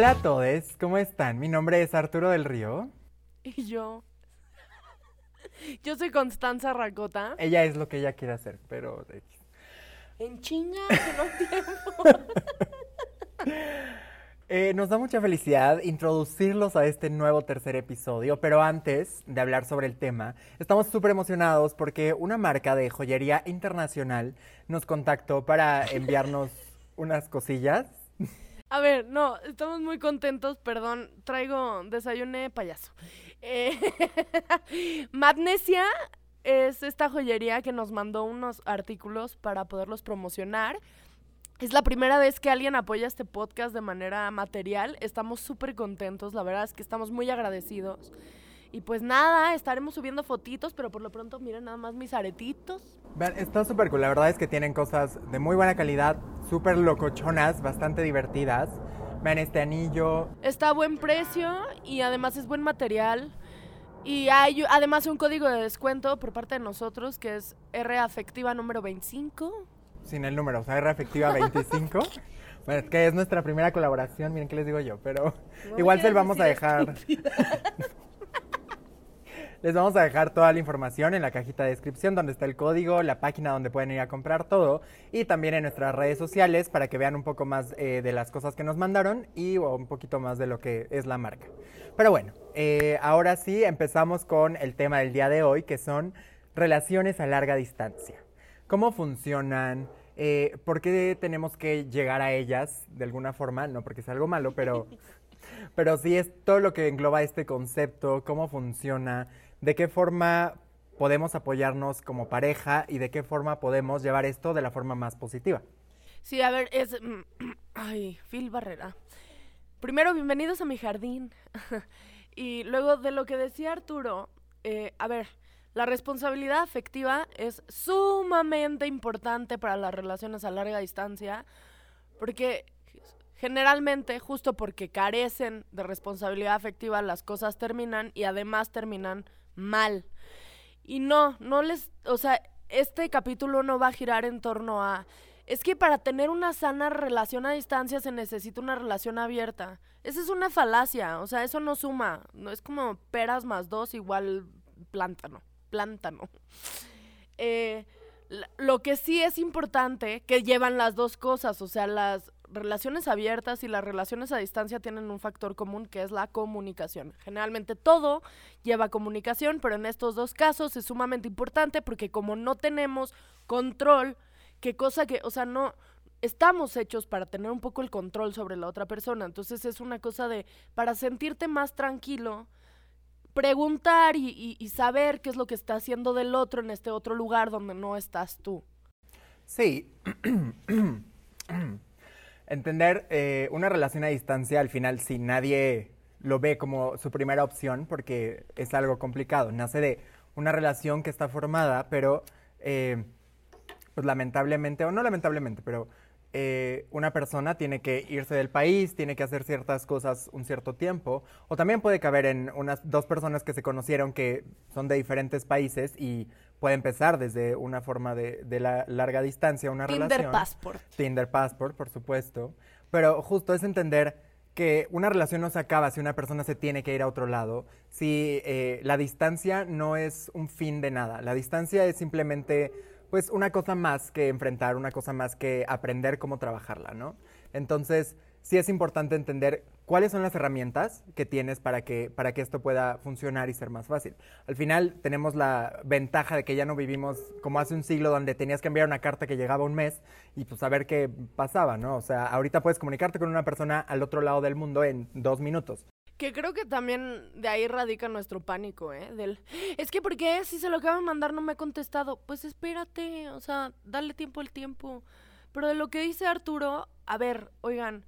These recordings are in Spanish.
Hola a todos, ¿cómo están? Mi nombre es Arturo del Río. Y yo. Yo soy Constanza Racota. Ella es lo que ella quiere hacer, pero... En chinga, que no tiempo. Eh, nos da mucha felicidad introducirlos a este nuevo tercer episodio, pero antes de hablar sobre el tema, estamos súper emocionados porque una marca de joyería internacional nos contactó para enviarnos unas cosillas. A ver, no, estamos muy contentos, perdón, traigo desayuné payaso. Eh, Magnesia es esta joyería que nos mandó unos artículos para poderlos promocionar. Es la primera vez que alguien apoya este podcast de manera material. Estamos súper contentos, la verdad es que estamos muy agradecidos. Y pues nada, estaremos subiendo fotitos, pero por lo pronto miren nada más mis aretitos. Vean, está súper cool. La verdad es que tienen cosas de muy buena calidad, súper locochonas, bastante divertidas. Vean este anillo. Está a buen precio y además es buen material. Y hay además un código de descuento por parte de nosotros que es R afectiva número 25 sin el número, o sea, R efectiva 25. bueno, es que es nuestra primera colaboración, miren qué les digo yo, pero igual se los vamos a dejar. les vamos a dejar toda la información en la cajita de descripción donde está el código, la página donde pueden ir a comprar todo y también en nuestras redes sociales para que vean un poco más eh, de las cosas que nos mandaron y un poquito más de lo que es la marca. Pero bueno, eh, ahora sí empezamos con el tema del día de hoy que son relaciones a larga distancia. ¿Cómo funcionan? Eh, ¿Por qué tenemos que llegar a ellas de alguna forma? No porque sea algo malo, pero, pero sí es todo lo que engloba este concepto, cómo funciona, de qué forma podemos apoyarnos como pareja y de qué forma podemos llevar esto de la forma más positiva. Sí, a ver, es... Ay, Phil Barrera. Primero, bienvenidos a mi jardín. y luego de lo que decía Arturo, eh, a ver, la responsabilidad afectiva es sumamente importante para las relaciones a larga distancia porque generalmente, justo porque carecen de responsabilidad afectiva, las cosas terminan y además terminan mal. Y no, no les, o sea, este capítulo no va a girar en torno a, es que para tener una sana relación a distancia se necesita una relación abierta. Esa es una falacia, o sea, eso no suma, no es como peras más dos igual plántano plántano. Eh, lo que sí es importante, que llevan las dos cosas, o sea, las relaciones abiertas y las relaciones a distancia tienen un factor común que es la comunicación. Generalmente todo lleva comunicación, pero en estos dos casos es sumamente importante porque como no tenemos control, qué cosa que, o sea, no estamos hechos para tener un poco el control sobre la otra persona, entonces es una cosa de para sentirte más tranquilo, preguntar y, saber qué es lo que está haciendo del otro en este otro lugar donde no estás tú. Sí. Entender eh, una relación a distancia al final si nadie lo ve como su primera opción porque es algo complicado. Nace de una relación que está formada, pero eh, pues lamentablemente, o no lamentablemente, pero eh, una persona tiene que irse del país, tiene que hacer ciertas cosas un cierto tiempo, o también puede caber en unas dos personas que se conocieron que son de diferentes países y puede empezar desde una forma de, la larga distancia, una relación. Tinder Passport. Tinder Passport, por supuesto. Pero justo es entender que una relación no se acaba si una persona se tiene que ir a otro lado, si eh, la distancia no es un fin de nada, la distancia es simplemente pues una cosa más que enfrentar, una cosa más que aprender cómo trabajarla, ¿no? Entonces, sí es importante entender cuáles son las herramientas que tienes para que, para que esto pueda funcionar y ser más fácil. Al final tenemos la ventaja de que ya no vivimos como hace un siglo donde tenías que enviar una carta que llegaba un mes y pues saber qué pasaba, ¿no? O sea, ahorita puedes comunicarte con una persona al otro lado del mundo en dos minutos. Que creo que también de ahí radica nuestro pánico, ¿eh? Del, es que, ¿por qué? Si se lo acaba de mandar no me ha contestado. Pues espérate, o sea, dale tiempo al tiempo. Pero de lo que dice Arturo, a ver, oigan,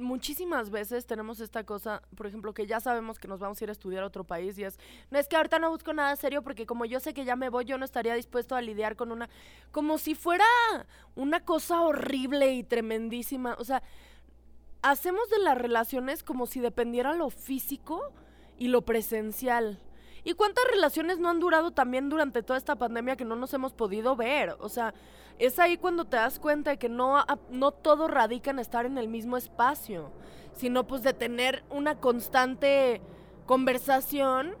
muchísimas veces tenemos esta cosa, por ejemplo, que ya sabemos que nos vamos a ir a estudiar a otro país y es, no es que ahorita no busco nada serio porque como yo sé que ya me voy, yo no estaría dispuesto a lidiar con una, como si fuera una cosa horrible y tremendísima. O sea, hacemos de las relaciones como si dependiera lo físico y lo presencial. ¿Y cuántas relaciones no han durado también durante toda esta pandemia que no nos hemos podido ver? O sea, es ahí cuando te das cuenta de que no, no todo radica en estar en el mismo espacio, sino pues de tener una constante conversación.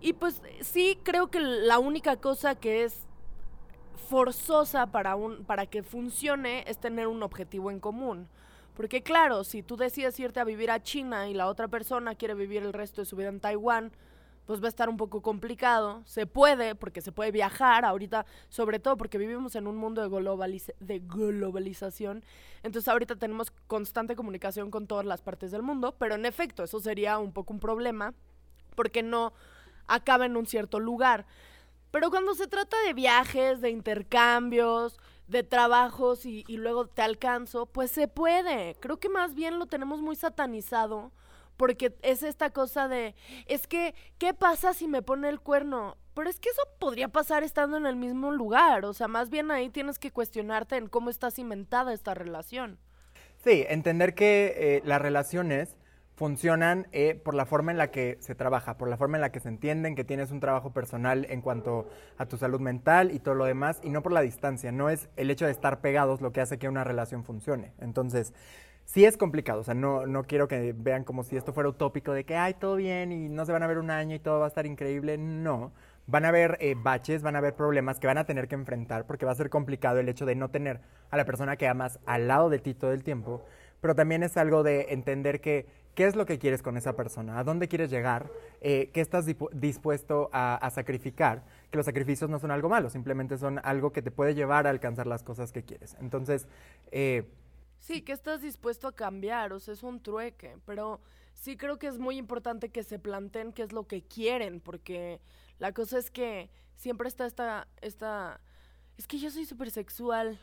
Y pues sí creo que la única cosa que es forzosa para, un, para que funcione es tener un objetivo en común. Porque claro, si tú decides irte a vivir a China y la otra persona quiere vivir el resto de su vida en Taiwán, pues va a estar un poco complicado. Se puede, porque se puede viajar ahorita, sobre todo porque vivimos en un mundo de, de globalización. Entonces ahorita tenemos constante comunicación con todas las partes del mundo, pero en efecto, eso sería un poco un problema, porque no acaba en un cierto lugar. Pero cuando se trata de viajes, de intercambios, de trabajos y, luego te alcanzo, pues se puede. Creo que más bien lo tenemos muy satanizado porque es esta cosa de, es que, ¿qué pasa si me pone el cuerno? Pero es que eso podría pasar estando en el mismo lugar, o sea, más bien ahí tienes que cuestionarte en cómo está cimentada esta relación. Sí, entender que eh, las relaciones funcionan eh, por la forma en la que se trabaja, por la forma en la que se entienden, que tienes un trabajo personal en cuanto a tu salud mental y todo lo demás, y no por la distancia. No es el hecho de estar pegados lo que hace que una relación funcione. Entonces, sí es complicado. O sea, no, no quiero que vean como si esto fuera utópico de que, ay, todo bien y no se van a ver un año y todo va a estar increíble. No. Van a haber eh, baches, van a haber problemas que van a tener que enfrentar porque va a ser complicado el hecho de no tener a la persona que amas al lado de ti todo el tiempo. Pero también es algo de entender que qué es lo que quieres con esa persona, a dónde quieres llegar, eh, qué estás dispuesto a, sacrificar, que los sacrificios no son algo malo, simplemente son algo que te puede llevar a alcanzar las cosas que quieres. Entonces, eh, sí, que estás dispuesto a cambiar, o sea, es un trueque, pero sí creo que es muy importante que se planteen qué es lo que quieren, porque la cosa es que siempre está esta, esta, es que yo soy súper sexual,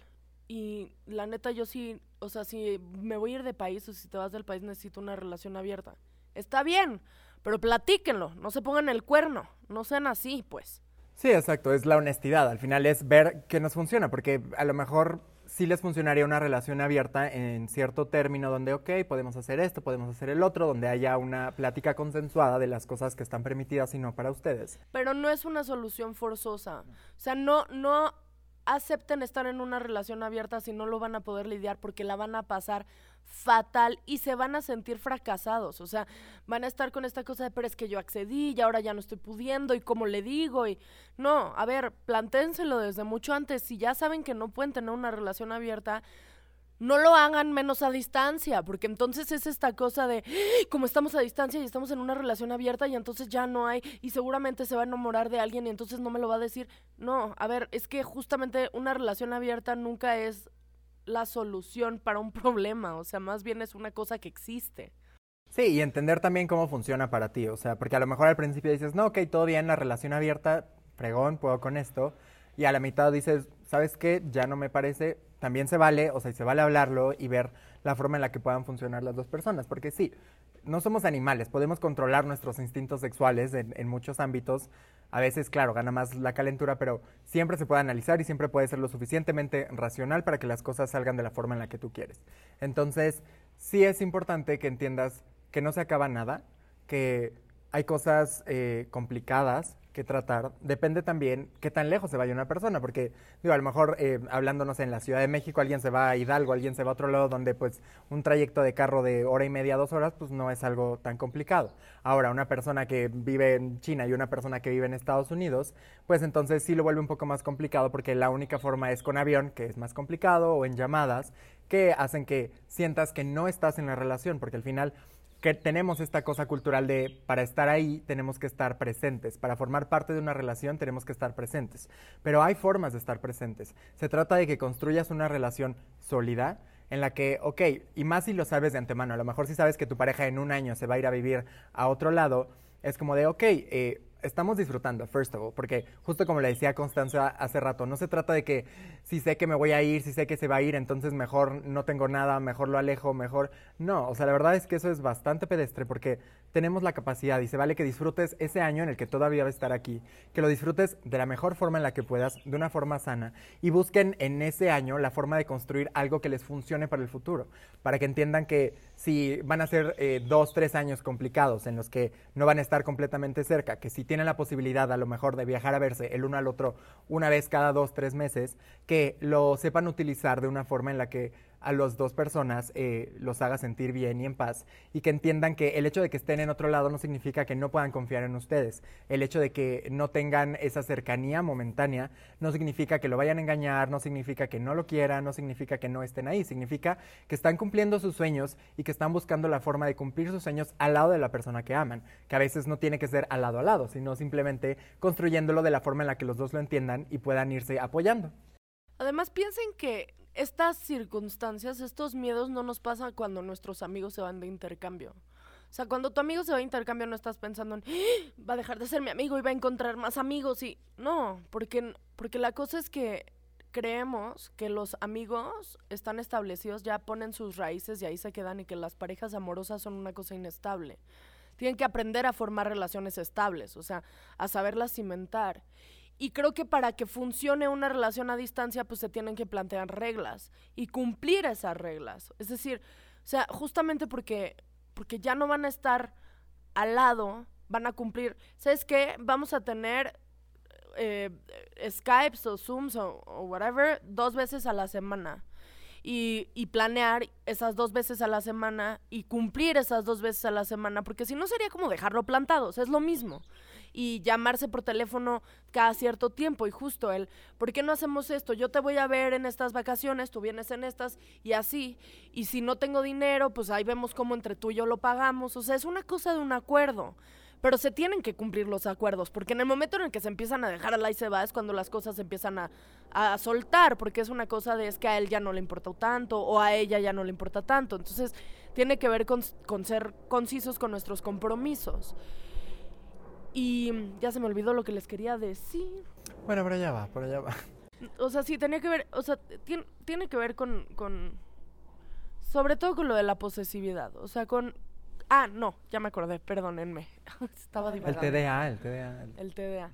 y la neta, yo sí, o sea, si me voy a ir de país o si te vas del país, necesito una relación abierta. Está bien, pero platíquenlo, no se pongan el cuerno, no sean así, pues. Sí, exacto, es la honestidad. Al final es ver qué nos funciona, porque a lo mejor sí les funcionaría una relación abierta en cierto término donde, ok, podemos hacer esto, podemos hacer el otro, donde haya una plática consensuada de las cosas que están permitidas y no para ustedes. Pero no es una solución forzosa. O sea, no, no acepten estar en una relación abierta si no lo van a poder lidiar porque la van a pasar fatal y se van a sentir fracasados. O sea, van a estar con esta cosa de, pero es que yo accedí y ahora ya no estoy pudiendo y cómo le digo y no, a ver, planténselo desde mucho antes. Si ya saben que no pueden tener una relación abierta, no lo hagan menos a distancia, porque entonces es esta cosa de, ¡Ah! como estamos a distancia y estamos en una relación abierta y entonces ya no hay, y seguramente se va a enamorar de alguien y entonces no me lo va a decir. No, a ver, es que justamente una relación abierta nunca es la solución para un problema, o sea, más bien es una cosa que existe. Sí, y entender también cómo funciona para ti, o sea, porque a lo mejor al principio dices, no, ok, todo bien, la relación abierta, fregón, puedo con esto, y a la mitad dices, ¿sabes qué? Ya no me parece, también se vale, o sea, se vale hablarlo y ver la forma en la que puedan funcionar las dos personas, porque sí, no somos animales, podemos controlar nuestros instintos sexuales en, muchos ámbitos. A veces, claro, gana más la calentura, pero siempre se puede analizar y siempre puede ser lo suficientemente racional para que las cosas salgan de la forma en la que tú quieres. Entonces, sí es importante que entiendas que no se acaba nada, que hay cosas eh, complicadas que tratar. Depende también qué tan lejos se vaya una persona, porque digo, a lo mejor eh, hablándonos en la Ciudad de México, alguien se va a Hidalgo, alguien se va a otro lado donde pues un trayecto de carro de hora y media, dos horas, pues no es algo tan complicado. Ahora, una persona que vive en China y una persona que vive en Estados Unidos, pues entonces sí lo vuelve un poco más complicado porque la única forma es con avión, que es más complicado, o en llamadas, que hacen que sientas que no estás en la relación, porque al final que tenemos esta cosa cultural de para estar ahí tenemos que estar presentes, para formar parte de una relación tenemos que estar presentes, pero hay formas de estar presentes. Se trata de que construyas una relación sólida en la que, ok, y más si lo sabes de antemano, a lo mejor si sabes que tu pareja en un año se va a ir a vivir a otro lado, es como de, ok, eh, estamos disfrutando, first of all, porque justo como le decía Constanza hace rato, no se trata de que si sé que me voy a ir, si sé que se va a ir, entonces mejor no tengo nada, mejor lo alejo, mejor... No, o sea, la verdad es que eso es bastante pedestre porque tenemos la capacidad y se vale que disfrutes ese año en el que todavía va a estar aquí, que lo disfrutes de la mejor forma en la que puedas, de una forma sana, y busquen en ese año la forma de construir algo que les funcione para el futuro, para que entiendan que si van a ser eh, dos, tres años complicados en los que no van a estar completamente cerca, que si tienen la posibilidad a lo mejor de viajar a verse el uno al otro una vez cada dos, tres meses, que lo sepan utilizar de una forma en la que a las dos personas eh, los haga sentir bien y en paz y que entiendan que el hecho de que estén en otro lado no significa que no puedan confiar en ustedes. El hecho de que no tengan esa cercanía momentánea no significa que lo vayan a engañar, no significa que no lo quieran, no significa que no estén ahí, significa que están cumpliendo sus sueños y que están buscando la forma de cumplir sus sueños al lado de la persona que aman, que a veces no tiene que ser al lado a lado, sino simplemente construyéndolo de la forma en la que los dos lo entiendan y puedan irse apoyando. Además, piensen que estas circunstancias, estos miedos no nos pasan cuando nuestros amigos se van de intercambio. O sea, cuando tu amigo se va de intercambio no estás pensando en, ¡Ah! va a dejar de ser mi amigo y va a encontrar más amigos y no, porque, porque la cosa es que creemos que los amigos están establecidos, ya ponen sus raíces y ahí se quedan y que las parejas amorosas son una cosa inestable. Tienen que aprender a formar relaciones estables, o sea, a saberlas cimentar. Y creo que para que funcione una relación a distancia, pues se tienen que plantear reglas y cumplir esas reglas. Es decir, o sea, justamente porque, porque ya no van a estar al lado, van a cumplir. ¿Sabes qué? Vamos a tener eh, Skypes o Zooms o, whatever dos veces a la semana. Y, y, planear esas dos veces a la semana y cumplir esas dos veces a la semana, porque si no sería como dejarlo plantado, o sea, es lo mismo y llamarse por teléfono cada cierto tiempo. Y justo él, ¿por qué no hacemos esto? Yo te voy a ver en estas vacaciones, tú vienes en estas y así. Y si no tengo dinero, pues ahí vemos cómo entre tú y yo lo pagamos. O sea, es una cosa de un acuerdo. Pero se tienen que cumplir los acuerdos, porque en el momento en el que se empiezan a dejar al y se va es cuando las cosas empiezan a, a soltar, porque es una cosa de es que a él ya no le importa tanto o a ella ya no le importa tanto. Entonces, tiene que ver con, con ser concisos con nuestros compromisos. Y ya se me olvidó lo que les quería decir. Bueno, por allá va, por allá va. O sea, sí, tenía que ver, o sea, tiene, tiene que ver con, con, sobre todo con lo de la posesividad, o sea, con, ah, no, ya me acordé, perdónenme, estaba divagando. El TDA, el TDA. El TDA.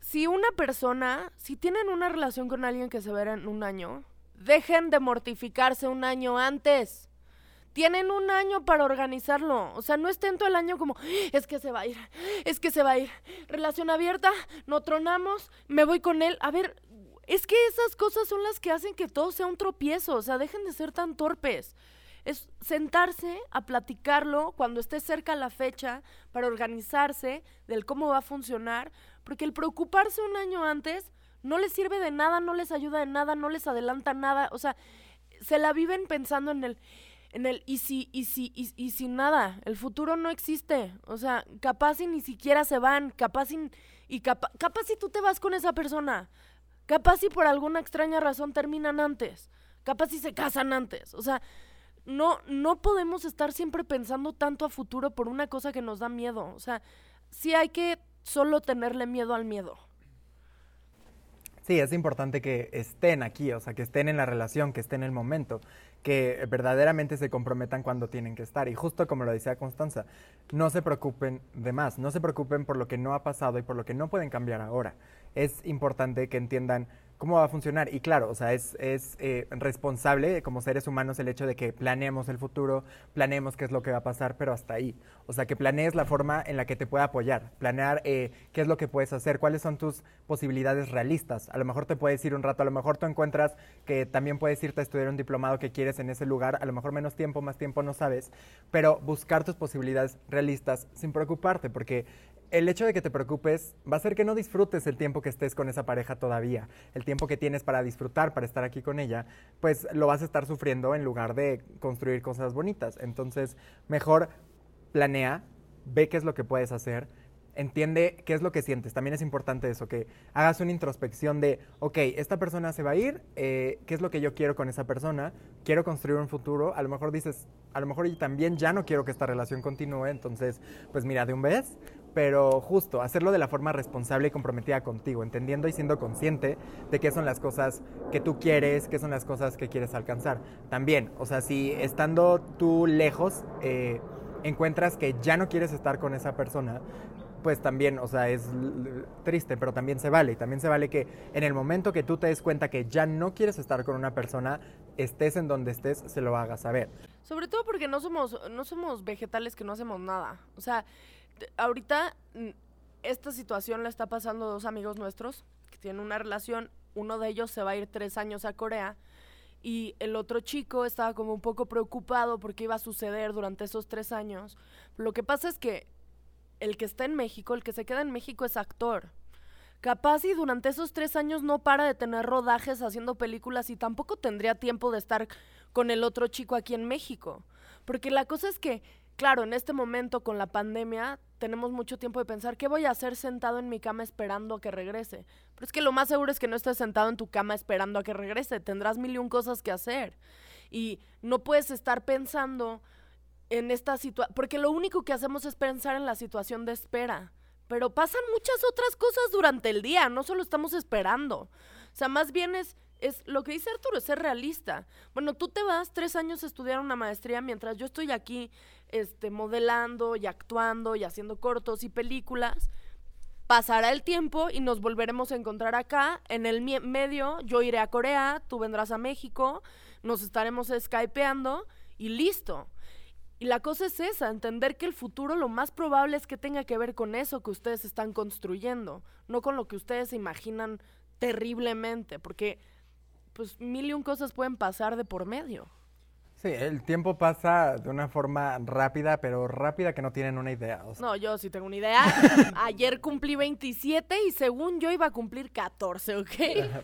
Si una persona, si tienen una relación con alguien que se verá en un año, dejen de mortificarse un año antes. Tienen un año para organizarlo. O sea, no estén todo el año como, es que se va a ir, es que se va a ir. Relación abierta, no tronamos, me voy con él. A ver, es que esas cosas son las que hacen que todo sea un tropiezo. O sea, dejen de ser tan torpes. Es sentarse a platicarlo cuando esté cerca la fecha para organizarse del cómo va a funcionar. Porque el preocuparse un año antes no les sirve de nada, no les ayuda de nada, no les adelanta nada. O sea, se la viven pensando en el en el y si, y si, y, y nada, el futuro no existe. O sea, capaz y ni siquiera se van, capaz y, y capa, capaz si tú te vas con esa persona, capaz si por alguna extraña razón terminan antes, capaz si se casan antes. O sea, no, no podemos estar siempre pensando tanto a futuro por una cosa que nos da miedo. O sea, sí hay que solo tenerle miedo al miedo. Sí, es importante que estén aquí, o sea, que estén en la relación, que estén en el momento que verdaderamente se comprometan cuando tienen que estar. Y justo como lo decía Constanza, no se preocupen de más, no se preocupen por lo que no ha pasado y por lo que no pueden cambiar ahora. Es importante que entiendan cómo va a funcionar. Y claro, o sea, es, es eh, responsable como seres humanos el hecho de que planeemos el futuro, planeemos qué es lo que va a pasar, pero hasta ahí. O sea, que planees la forma en la que te pueda apoyar, planear eh, qué es lo que puedes hacer, cuáles son tus posibilidades realistas. A lo mejor te puedes ir un rato, a lo mejor tú encuentras que también puedes irte a estudiar un diplomado que quieres en ese lugar, a lo mejor menos tiempo, más tiempo, no sabes, pero buscar tus posibilidades realistas sin preocuparte, porque el hecho de que te preocupes va a hacer que no disfrutes el tiempo que estés con esa pareja todavía, el tiempo que tienes para disfrutar, para estar aquí con ella, pues lo vas a estar sufriendo en lugar de construir cosas bonitas. Entonces, mejor planea, ve qué es lo que puedes hacer, entiende qué es lo que sientes. También es importante eso, que hagas una introspección de, ok, esta persona se va a ir, eh, ¿qué es lo que yo quiero con esa persona? Quiero construir un futuro. A lo mejor dices, a lo mejor yo también ya no quiero que esta relación continúe, entonces, pues mira, de un vez, pero justo, hacerlo de la forma responsable y comprometida contigo, entendiendo y siendo consciente de qué son las cosas que tú quieres, qué son las cosas que quieres alcanzar. También, o sea, si estando tú lejos, eh, encuentras que ya no quieres estar con esa persona, pues también, o sea, es triste, pero también se vale. Y también se vale que en el momento que tú te des cuenta que ya no quieres estar con una persona, estés en donde estés, se lo hagas saber. Sobre todo porque no somos, no somos vegetales que no hacemos nada. O sea, ahorita mm, esta situación la está pasando dos amigos nuestros que tienen una relación. Uno de ellos se va a ir tres años a Corea y el otro chico estaba como un poco preocupado porque iba a suceder durante esos tres años. Lo que pasa es que el que está en México, el que se queda en México es actor. Capaz y durante esos tres años no para de tener rodajes haciendo películas y tampoco tendría tiempo de estar con el otro chico aquí en México. Porque la cosa es que, claro, en este momento con la pandemia tenemos mucho tiempo de pensar, ¿qué voy a hacer sentado en mi cama esperando a que regrese? Pero es que lo más seguro es que no estés sentado en tu cama esperando a que regrese, tendrás mil y un cosas que hacer. Y no puedes estar pensando en esta situación, porque lo único que hacemos es pensar en la situación de espera. Pero pasan muchas otras cosas durante el día, no solo estamos esperando. O sea, más bien es, es lo que dice Arturo, es ser realista. Bueno, tú te vas tres años a estudiar una maestría mientras yo estoy aquí este, modelando y actuando y haciendo cortos y películas. Pasará el tiempo y nos volveremos a encontrar acá. En el medio, yo iré a Corea, tú vendrás a México, nos estaremos skypeando y listo. Y la cosa es esa, entender que el futuro lo más probable es que tenga que ver con eso que ustedes están construyendo, no con lo que ustedes se imaginan terriblemente, porque pues mil y un cosas pueden pasar de por medio. Sí, el tiempo pasa de una forma rápida, pero rápida que no tienen una idea. No, yo sí tengo una idea. ayer cumplí 27 y según yo iba a cumplir 14, ¿ok?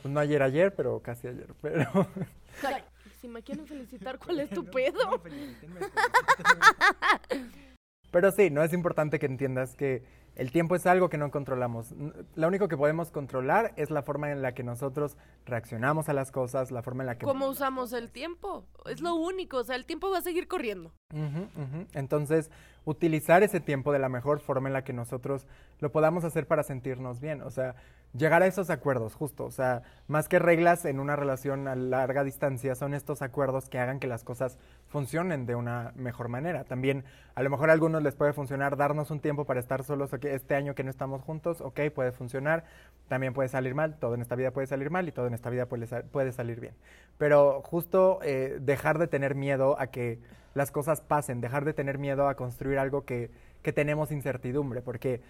no ayer, ayer, pero casi ayer, pero si me quieren felicitar, ¿cuál es tu pedo? Pero sí, no es importante que entiendas que el tiempo es algo que no controlamos. Lo único que podemos controlar es la forma en la que nosotros reaccionamos a las cosas, la forma en la que... ¿Cómo usamos el tiempo? Es lo único, o sea, el tiempo va a seguir corriendo. Entonces, utilizar ese tiempo de la mejor forma en la que nosotros lo podamos hacer para sentirnos bien. O sea, llegar a esos acuerdos, justo. O sea, más que reglas en una relación a larga distancia, son estos acuerdos que hagan que las cosas funcionen de una mejor manera. También, a lo mejor a algunos les puede funcionar darnos un tiempo para estar solos, que este año que no estamos juntos, ok, puede funcionar. También puede salir mal, todo en esta vida puede salir mal y todo en esta vida puede, puede salir bien. Pero justo eh, dejar de tener miedo a que las cosas pasen, dejar de tener miedo a construir algo que, que tenemos incertidumbre, porque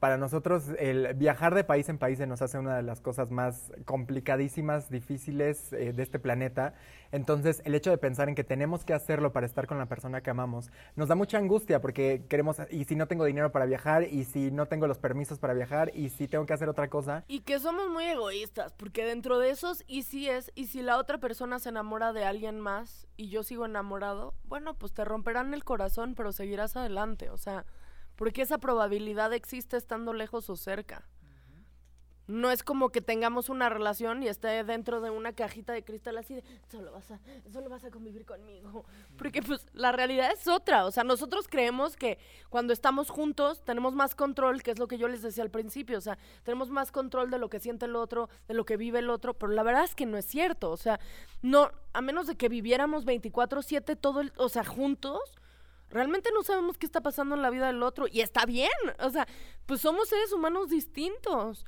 para nosotros el viajar de país en país se nos hace una de las cosas más complicadísimas, difíciles eh, de este planeta. Entonces, el hecho de pensar en que tenemos que hacerlo para estar con la persona que amamos nos da mucha angustia porque queremos, y si no tengo dinero para viajar, y si no tengo los permisos para viajar, y si tengo que hacer otra cosa. Y que somos muy egoístas, porque dentro de esos, y si es, y si la otra persona se enamora de alguien más y yo sigo enamorado, bueno, pues te romperán el corazón, pero seguirás adelante. O sea, porque esa probabilidad existe estando lejos o cerca. No es como que tengamos una relación y esté dentro de una cajita de cristal así de, solo vas a, solo vas a convivir conmigo. Porque pues la realidad es otra. O sea, nosotros creemos que cuando estamos juntos tenemos más control, que es lo que yo les decía al principio. O sea, tenemos más control de lo que siente el otro, de lo que vive el otro. Pero la verdad es que no es cierto. O sea, no, a menos de que viviéramos 24-7 todo el, o sea, juntos, realmente no sabemos qué está pasando en la vida del otro y está bien, o sea, pues somos seres humanos distintos.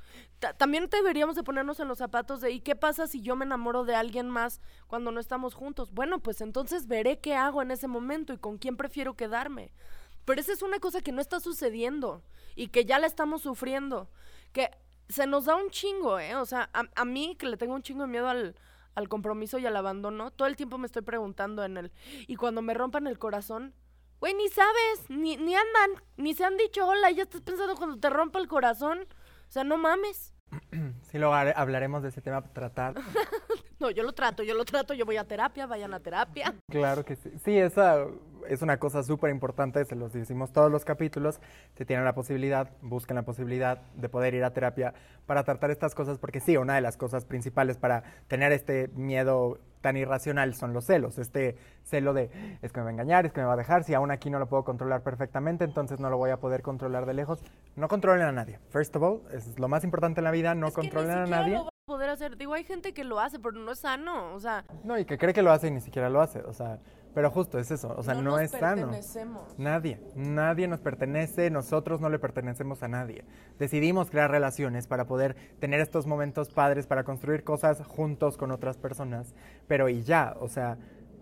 también deberíamos de ponernos en los zapatos de ¿y qué pasa si yo me enamoro de alguien más cuando no estamos juntos? Bueno, pues entonces veré qué hago en ese momento y con quién prefiero quedarme. Pero esa es una cosa que no está sucediendo y que ya la estamos sufriendo, que se nos da un chingo, ¿eh? O sea, a, a mí que le tengo un chingo de miedo al, al compromiso y al abandono, todo el tiempo me estoy preguntando en él. Y cuando me rompan el corazón, Güey, ni sabes, ni, ni andan, ni se han dicho hola, ya estás pensando cuando te rompa el corazón. O sea, no mames. Sí, luego hablaremos de ese tema, tratar. no, yo lo trato, yo lo trato, yo voy a terapia, vayan a terapia. Claro que sí. Sí, esa es una cosa súper importante, se los decimos todos los capítulos. Si tienen la posibilidad, busquen la posibilidad de poder ir a terapia para tratar estas cosas, porque sí, una de las cosas principales para tener este miedo tan irracional son los celos. Este celo de es que me va a engañar, es que me va a dejar, si aún aquí no lo puedo controlar perfectamente, entonces no lo voy a poder controlar de lejos. No controlen a nadie. First of all, es lo más importante en la vida, no controlen a nadie. Lo poder hacer. Digo, hay gente que lo hace, pero no es sano, o sea. No, y que cree que lo hace y ni siquiera lo hace, o sea, Pero justo es eso, o sea, no, nos es sano. Nadie, nadie nos pertenece, nosotros no le pertenecemos a nadie. Decidimos crear relaciones para poder tener estos momentos padres, para construir cosas juntos con otras personas, pero y ya, o sea,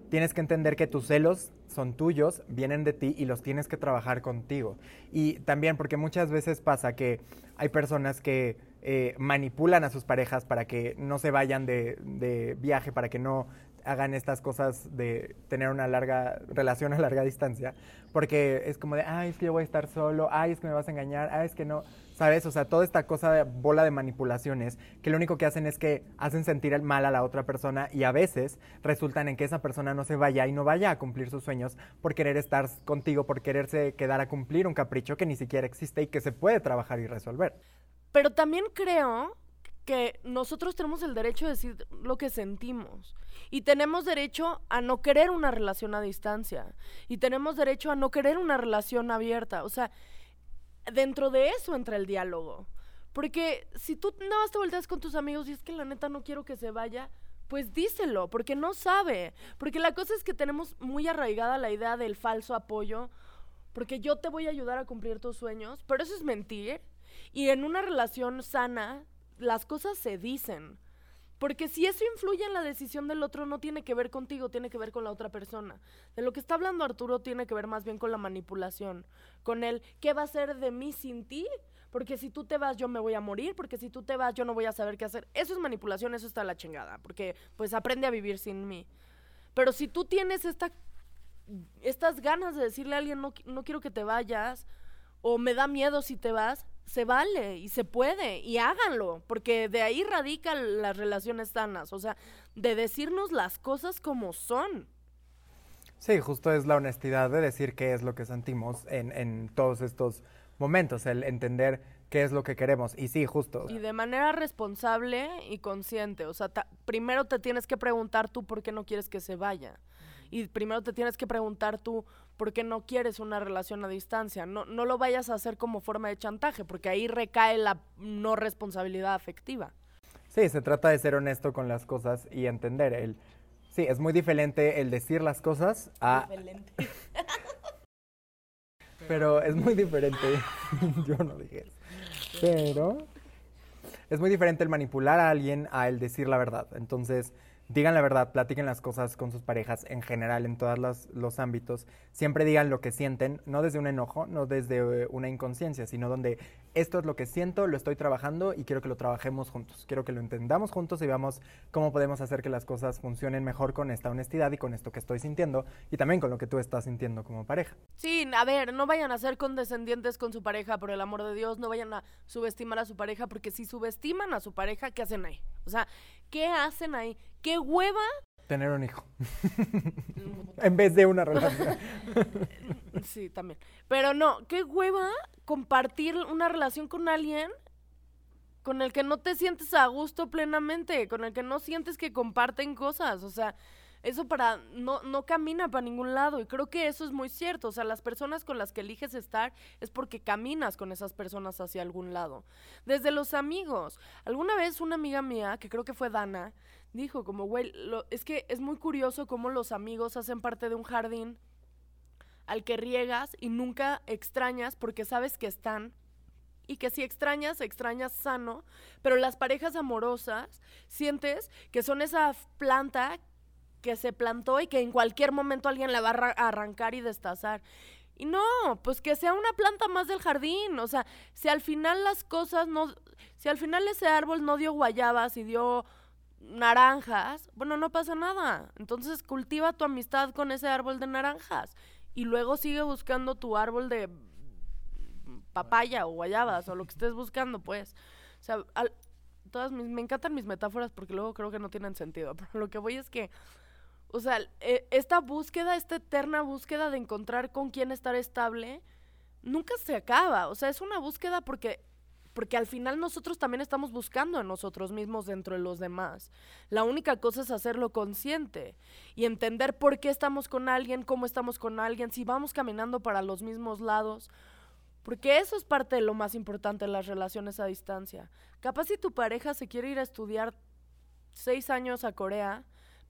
tienes que entender que tus celos son tuyos, vienen de ti y los tienes que trabajar contigo. Y también porque muchas veces pasa que hay personas que eh, manipulan a sus parejas para que no se vayan de, de viaje, para que no hagan estas cosas de tener una larga relación a larga distancia, porque es como de, ay, es que yo voy a estar solo, ay, es que me vas a engañar, ay, es que no, ¿sabes? O sea, toda esta cosa de bola de manipulaciones que lo único que hacen es que hacen sentir mal a la otra persona y a veces resultan en que esa persona no se vaya y no vaya a cumplir sus sueños por querer estar contigo, por quererse quedar a cumplir un capricho que ni siquiera existe y que se puede trabajar y resolver. Pero también creo que nosotros tenemos el derecho de decir lo que sentimos. Y tenemos derecho a no querer una relación a distancia. Y tenemos derecho a no querer una relación abierta. O sea, dentro de eso entra el diálogo. Porque si tú no vas te volteas con tus amigos y es que la neta no quiero que se vaya, pues díselo, porque no sabe. Porque la cosa es que tenemos muy arraigada la idea del falso apoyo, porque yo te voy a ayudar a cumplir tus sueños, pero eso es mentir. Y en una relación sana, las cosas se dicen. Porque si eso influye en la decisión del otro, no tiene que ver contigo, tiene que ver con la otra persona. De lo que está hablando Arturo tiene que ver más bien con la manipulación, con el qué va a ser de mí sin ti, porque si tú te vas yo me voy a morir, porque si tú te vas yo no voy a saber qué hacer. Eso es manipulación, eso está la chingada, porque pues aprende a vivir sin mí. Pero si tú tienes esta, estas ganas de decirle a alguien no, no quiero que te vayas, o me da miedo si te vas, se vale y se puede y háganlo, porque de ahí radican las relaciones sanas, o sea, de decirnos las cosas como son. Sí, justo es la honestidad de decir qué es lo que sentimos en, en todos estos momentos, el entender qué es lo que queremos. Y sí, justo. Y de manera responsable y consciente, o sea, primero te tienes que preguntar tú por qué no quieres que se vaya. Y primero te tienes que preguntar tú por qué no quieres una relación a distancia. No, no lo vayas a hacer como forma de chantaje, porque ahí recae la no responsabilidad afectiva. Sí, se trata de ser honesto con las cosas y entender el... Sí, es muy diferente el decir las cosas a... Pero es muy diferente. Yo no dije eso. Pero es muy diferente el manipular a alguien a el decir la verdad. Entonces, digan la verdad, platiquen las cosas con sus parejas en general, en todos los, ámbitos. Siempre digan lo que sienten, no desde un enojo, no desde eh, una inconsciencia, sino donde esto es lo que siento, lo estoy trabajando y quiero que lo trabajemos juntos. Quiero que lo entendamos juntos y veamos cómo podemos hacer que las cosas funcionen mejor con esta honestidad y con esto que estoy sintiendo y también con lo que tú estás sintiendo como pareja. Sí, a ver, no vayan a ser condescendientes con su pareja, por el amor de Dios, no vayan a subestimar a su pareja, porque si subestiman a su pareja, ¿qué hacen ahí? O sea, ¿qué hacen ahí? ¿Qué hueva? Tener un hijo. en vez de una relación. sí, también. Pero no, qué hueva compartir una relación con alguien con el que no te sientes a gusto plenamente, con el que no sientes que comparten cosas. O sea, eso para no, no camina para ningún lado y creo que eso es muy cierto, o sea, las personas con las que eliges estar es porque caminas con esas personas hacia algún lado. Desde los amigos, alguna vez una amiga mía, que creo que fue Dana, dijo como, güey, es que es muy curioso cómo los amigos hacen parte de un jardín al que riegas y nunca extrañas porque sabes que están y que si extrañas, extrañas sano, pero las parejas amorosas sientes que son esa planta que se plantó y que en cualquier momento alguien la va a arrancar y destazar. Y no, pues que sea una planta más del jardín. O sea, si al final las cosas no. Si al final ese árbol no dio guayabas y dio naranjas, bueno, no pasa nada. Entonces cultiva tu amistad con ese árbol de naranjas. Y luego sigue buscando tu árbol de papaya o guayabas o lo que estés buscando, pues. O sea, todas me encantan mis metáforas porque luego creo que no tienen sentido. Pero lo que voy es que o sea, e, esta búsqueda, esta eterna búsqueda de encontrar con quién estar estable, nunca se acaba. O sea, es una búsqueda porque porque al final nosotros también estamos buscando a nosotros mismos dentro de los demás. La única cosa es hacerlo consciente y entender por qué estamos con alguien, cómo estamos con alguien, si vamos caminando para los mismos lados. Porque eso es parte de lo más importante en las relaciones a distancia. Capaz si tu pareja se quiere ir a estudiar seis años a Corea,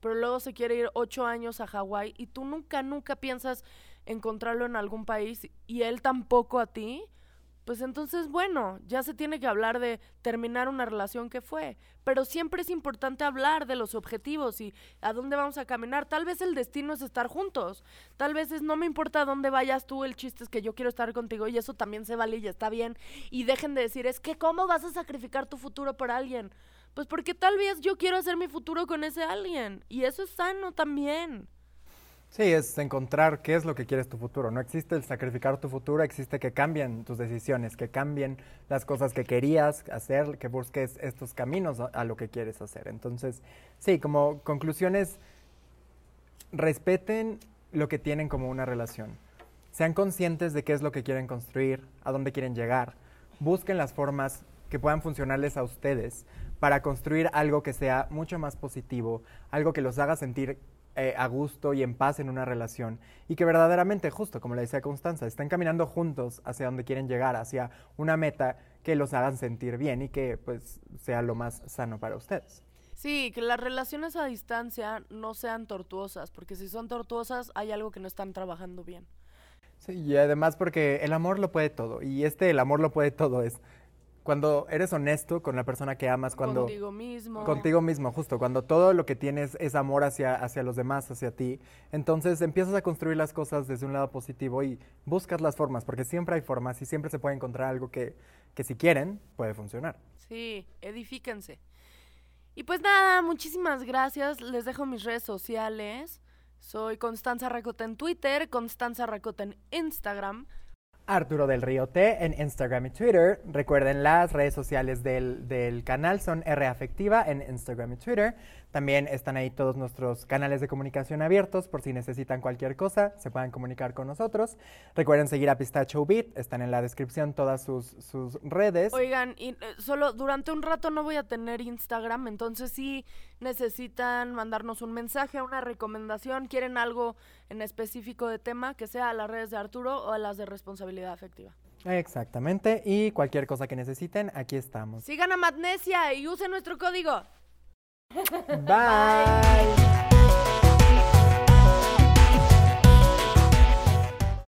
pero luego se quiere ir ocho años a Hawái y tú nunca, nunca piensas encontrarlo en algún país y él tampoco a ti, pues entonces, bueno, ya se tiene que hablar de terminar una relación que fue. Pero siempre es importante hablar de los objetivos y a dónde vamos a caminar. Tal vez el destino es estar juntos. Tal vez es no me importa dónde vayas tú, el chiste es que yo quiero estar contigo y eso también se vale y está bien. Y dejen de decir, es que ¿cómo vas a sacrificar tu futuro por alguien? Pues porque tal vez yo quiero hacer mi futuro con ese alguien. Y eso es sano también. Sí, es encontrar qué es lo que quieres tu futuro. No existe el sacrificar tu futuro, existe que cambien tus decisiones, que cambien las cosas que querías hacer, que busques estos caminos a, a lo que quieres hacer. Entonces, sí, como conclusiones, respeten lo que tienen como una relación. Sean conscientes de qué es lo que quieren construir, a dónde quieren llegar. Busquen las formas que puedan funcionarles a ustedes para construir algo que sea mucho más positivo, algo que los haga sentir eh, a gusto y en paz en una relación y que verdaderamente, justo como le decía Constanza, están caminando juntos hacia donde quieren llegar, hacia una meta que los hagan sentir bien y que pues sea lo más sano para ustedes. Sí, que las relaciones a distancia no sean tortuosas, porque si son tortuosas hay algo que no están trabajando bien. Sí, y además porque el amor lo puede todo, y este el amor lo puede todo es cuando eres honesto con la persona que amas, cuando... Contigo mismo. Contigo mismo, justo, cuando todo lo que tienes es amor hacia, hacia los demás, hacia ti, entonces empiezas a construir las cosas desde un lado positivo y buscas las formas, porque siempre hay formas y siempre se puede encontrar algo que, que si quieren puede funcionar. Sí, edifíquense. Y pues nada, muchísimas gracias. Les dejo mis redes sociales. Soy Constanza Racota en Twitter, Constanza Racota en Instagram. Arturo del Río T en Instagram y Twitter. Recuerden las redes sociales del, del, canal son R en Instagram y Twitter. También están ahí todos nuestros canales de comunicación abiertos por si necesitan cualquier cosa, se puedan comunicar con nosotros. Recuerden seguir a Pistacho Beat, están en la descripción todas sus, sus redes. Oigan, y, eh, solo durante un rato no voy a tener Instagram, entonces si necesitan mandarnos un mensaje, una recomendación, quieren algo en específico de tema, que sea a las redes de Arturo o a las de responsabilidad afectiva. Exactamente, y cualquier cosa que necesiten, aquí estamos. Sigan a Magnesia y usen nuestro código. Bye.